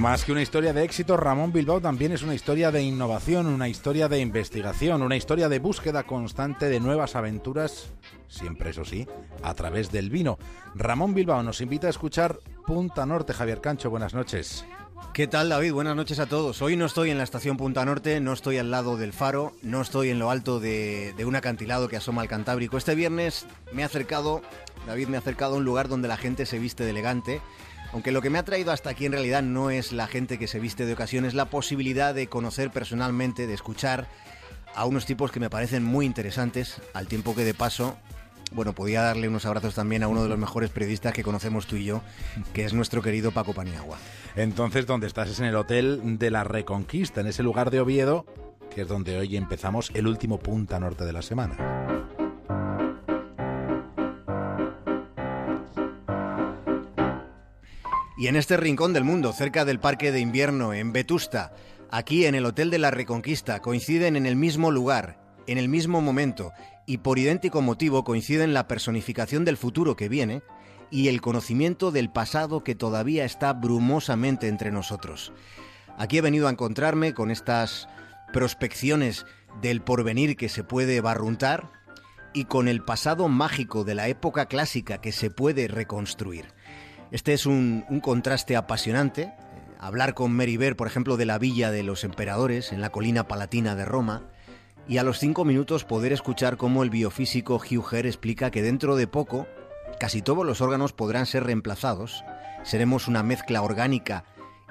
Más que una historia de éxito, Ramón Bilbao también es una historia de innovación, una historia de investigación, una historia de búsqueda constante de nuevas aventuras, siempre eso sí, a través del vino. Ramón Bilbao nos invita a escuchar Punta Norte. Javier Cancho, buenas noches. ¿Qué tal David? Buenas noches a todos. Hoy no estoy en la estación Punta Norte, no estoy al lado del faro, no estoy en lo alto de, un acantilado que asoma al Cantábrico. Este viernes me ha acercado, David me ha acercado a un lugar donde la gente se viste de elegante aunque lo que me ha traído hasta aquí en realidad no es la gente que se viste de ocasión, es la posibilidad de conocer personalmente, de escuchar a unos tipos que me parecen muy interesantes, al tiempo que de paso, bueno, podía darle unos abrazos también a uno de los mejores periodistas que conocemos tú y yo, que es nuestro querido Paco Paniagua. Entonces, ¿dónde estás? Es en el Hotel de la Reconquista, en ese lugar de Oviedo, que es donde hoy empezamos el último punta norte de la semana. Y en este rincón del mundo, cerca del Parque de Invierno, en Vetusta, aquí en el Hotel de la Reconquista, coinciden en el mismo lugar, en el mismo momento, y por idéntico motivo coinciden la personificación del futuro que viene y el conocimiento del pasado que todavía está brumosamente entre nosotros. Aquí he venido a encontrarme con estas prospecciones del porvenir que se puede barruntar y con el pasado mágico de la época clásica que se puede reconstruir. Este es un, contraste apasionante. Eh, hablar con Mary Bear, por ejemplo, de la Villa de los Emperadores, en la colina palatina de Roma, y a los cinco minutos poder escuchar cómo el biofísico Hugh Herr explica que dentro de poco casi todos los órganos podrán ser reemplazados, seremos una mezcla orgánica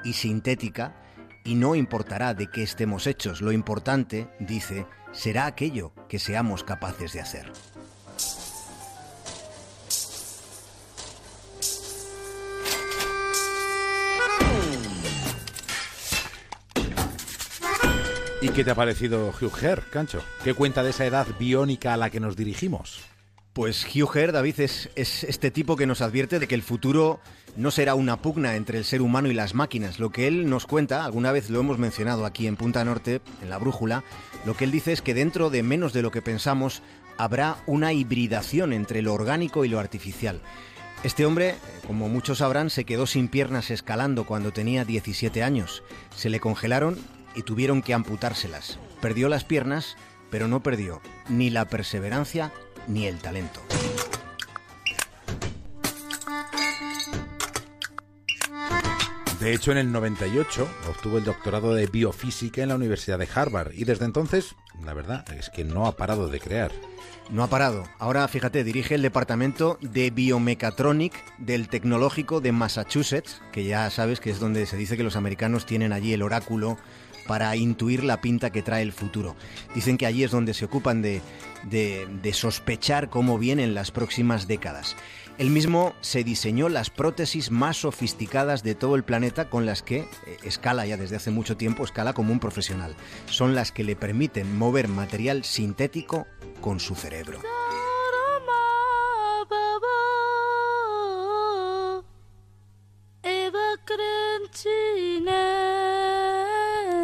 y sintética, y no importará de qué estemos hechos, lo importante, dice, será aquello que seamos capaces de hacer. ¿Y qué te ha parecido Hugh Herr, Cancho? ¿Qué cuenta de esa edad biónica a la que nos dirigimos? Pues Hugh Herr, David, es, es, este tipo que nos advierte de que el futuro no será una pugna entre el ser humano y las máquinas. Lo que él nos cuenta, alguna vez lo hemos mencionado aquí en Punta Norte, en la brújula, lo que él dice es que dentro de menos de lo que pensamos habrá una hibridación entre lo orgánico y lo artificial. Este hombre, como muchos sabrán, se quedó sin piernas escalando cuando tenía 17 años. Se le congelaron y tuvieron que amputárselas. Perdió las piernas, pero no perdió ni la perseverancia ni el talento. De hecho, en el 98 obtuvo el doctorado de biofísica en la Universidad de Harvard y desde entonces, la verdad, es que no ha parado de crear. No ha parado. Ahora, fíjate, dirige el departamento de biomecatronic del Tecnológico de Massachusetts, que ya sabes que es donde se dice que los americanos tienen allí el oráculo para intuir la pinta que trae el futuro. Dicen que allí es donde se ocupan de, sospechar cómo vienen las próximas décadas. Él mismo se diseñó las prótesis más sofisticadas de todo el planeta con las que eh, escala ya desde hace mucho tiempo, escala como un profesional. Son las que le permiten mover material sintético con su cerebro.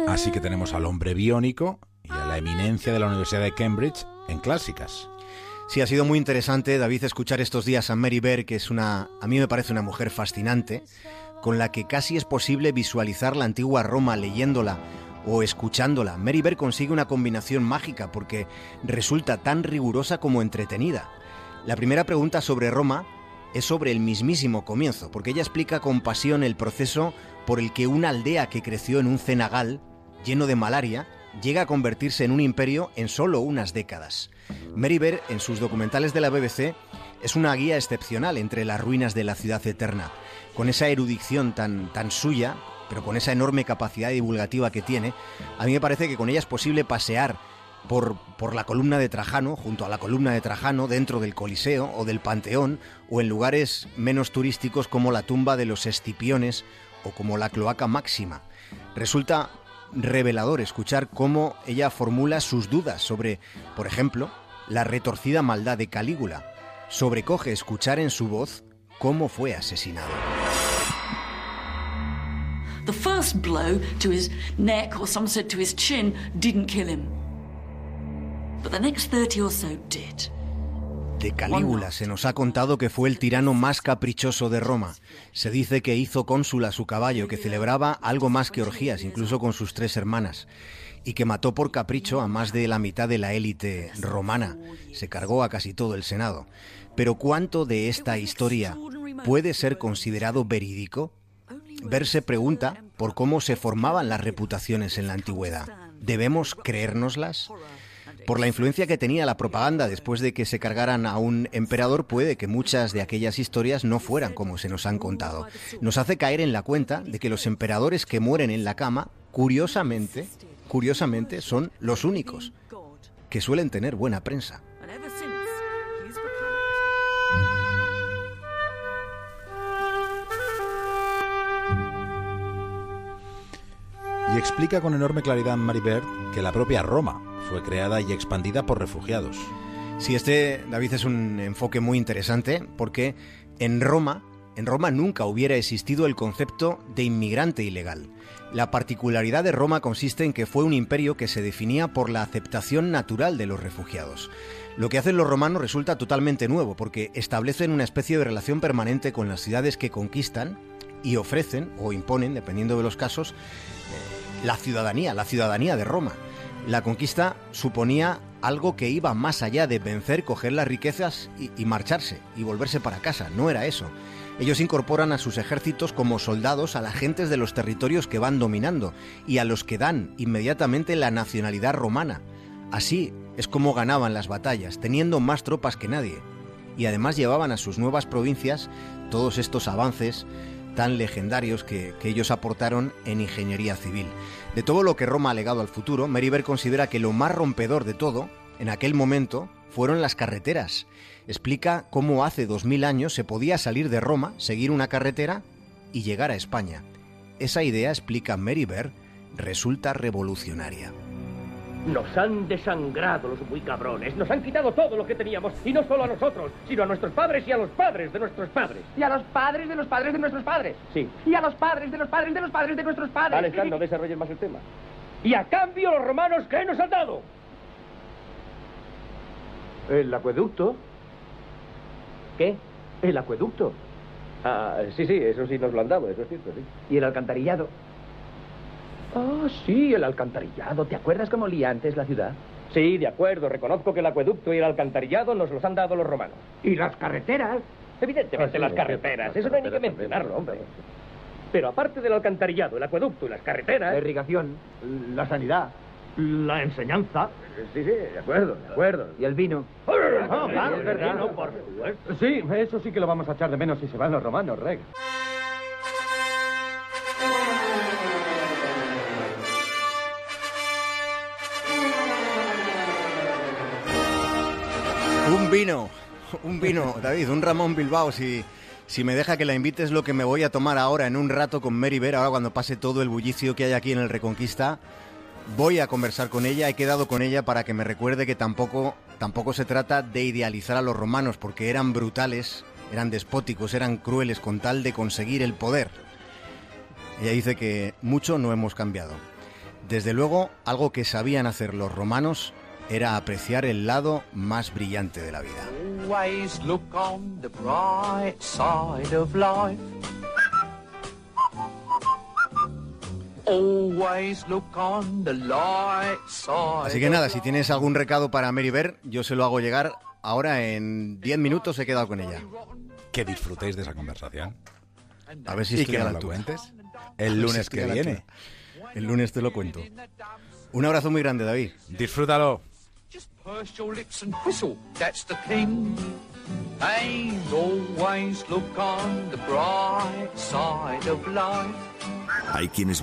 Así que tenemos al hombre biónico y a la eminencia de la Universidad de Cambridge en clásicas. Sí, ha sido muy interesante, David, escuchar estos días a Mary Bear, que es una, a mí me parece una mujer fascinante, con la que casi es posible visualizar la antigua Roma leyéndola o escuchándola. Mary Bear consigue una combinación mágica porque resulta tan rigurosa como entretenida. La primera pregunta sobre Roma es sobre el mismísimo comienzo, porque ella explica con pasión el proceso por el que una aldea que creció en un cenagal lleno de malaria, llega a convertirse en un imperio en solo unas décadas. Mary Bear, en sus documentales de la BBC, es una guía excepcional entre las ruinas de la ciudad eterna. Con esa erudición tan, tan suya, pero con esa enorme capacidad divulgativa que tiene, a mí me parece que con ella es posible pasear por, por, la columna de Trajano, junto a la columna de Trajano, dentro del Coliseo o del Panteón, o en lugares menos turísticos como la tumba de los Escipiones o como la Cloaca Máxima. Resulta revelador escuchar cómo ella formula sus dudas sobre, por ejemplo, la retorcida maldad de Calígula. Sobrecoge escuchar en su voz cómo fue asesinado. The first blow to his neck, or some said to his chin, didn't kill him. But the next 30 or so did. De Calígula se nos ha contado que fue el tirano más caprichoso de Roma. Se dice que hizo cónsul a su caballo, que celebraba algo más que orgías, incluso con sus tres hermanas, y que mató por capricho a más de la mitad de la élite romana. Se cargó a casi todo el Senado. Pero ¿cuánto de esta historia puede ser considerado verídico? Ver se pregunta por cómo se formaban las reputaciones en la antigüedad. ¿Debemos creérnoslas? Por la influencia que tenía la propaganda después de que se cargaran a un emperador, puede que muchas de aquellas historias no fueran como se nos han contado. Nos hace caer en la cuenta de que los emperadores que mueren en la cama, curiosamente, curiosamente, son los únicos que suelen tener buena prensa. Y explica con enorme claridad Maribert que la propia Roma fue creada y expandida por refugiados. Sí, este, David, es un enfoque muy interesante porque en Roma, en Roma nunca hubiera existido el concepto de inmigrante ilegal. La particularidad de Roma consiste en que fue un imperio que se definía por la aceptación natural de los refugiados. Lo que hacen los romanos resulta totalmente nuevo porque establecen una especie de relación permanente con las ciudades que conquistan y ofrecen o imponen, dependiendo de los casos, eh, la ciudadanía, la ciudadanía de Roma. La conquista suponía algo que iba más allá de vencer, coger las riquezas y, marcharse y volverse para casa. No era eso. Ellos incorporan a sus ejércitos como soldados a las gentes de los territorios que van dominando y a los que dan inmediatamente la nacionalidad romana. Así es como ganaban las batallas, teniendo más tropas que nadie. Y además llevaban a sus nuevas provincias todos estos avances tan legendarios que, ellos aportaron en ingeniería civil. De todo lo que Roma ha legado al futuro, Meriver considera que lo más rompedor de todo, en aquel momento, fueron las carreteras. Explica cómo hace dos mil años se podía salir de Roma, seguir una carretera y llegar a España. Esa idea, explica Meriver, resulta revolucionaria. Nos han desangrado los muy cabrones. Nos han quitado todo lo que teníamos. Y no solo a nosotros, sino a nuestros padres y a los padres de nuestros padres. Y a los padres de los padres de nuestros padres. Sí. Y a los padres de los padres de los padres de nuestros padres. Vale, Stan, no desarrolles más el tema. Y a cambio los romanos, ¿qué nos han dado? El acueducto. ¿Qué? El acueducto. Ah, sí, sí, eso sí nos lo han dado, eso es cierto, sí. ¿Y el alcantarillado? Ah, sí, el alcantarillado. ¿Te acuerdas cómo olía antes la ciudad? Sí, de acuerdo. Reconozco que el acueducto y el alcantarillado nos los han dado los romanos. ¿Y las carreteras? Evidentemente Ah, sí, las carreteras. las Eso no hay ni que mencionarlo, hombre. Pero aparte del alcantarillado, el acueducto y las carreteras... La irrigación, la sanidad, la enseñanza... Sí, sí, de acuerdo, de acuerdo. y el vino. Ah, claro, es verdad. no, por supuesto. Sí, eso sí que lo vamos a echar de menos si se van los romanos, Reg. Un vino, un vino, David, un Ramón Bilbao. Si, si me deja que la invites, lo que me voy a tomar ahora en un rato con Mary Ver, ahora cuando pase todo el bullicio que hay aquí en el Reconquista, voy a conversar con ella. He quedado con ella para que me recuerde que tampoco, tampoco se trata de idealizar a los romanos, porque eran brutales, eran despóticos, eran crueles con tal de conseguir el poder. Ella dice que mucho no hemos cambiado. Desde luego, algo que sabían hacer los romanos era apreciar el lado más brillante de la vida. Always look on the bright side of life. Always look on the light side. Así que nada, si tienes algún recado para Mary Ver, yo se lo hago llegar. Ahora en 10 minutos he quedado con ella. Que disfrutéis de esa conversación. A ver si estoy que a la altura. el si lunes que viene. El lunes te lo cuento. Un abrazo muy grande, David. Disfrútalo. Purse your lips and whistle. That's the thing. And always look on the bright side of life. Hay quienes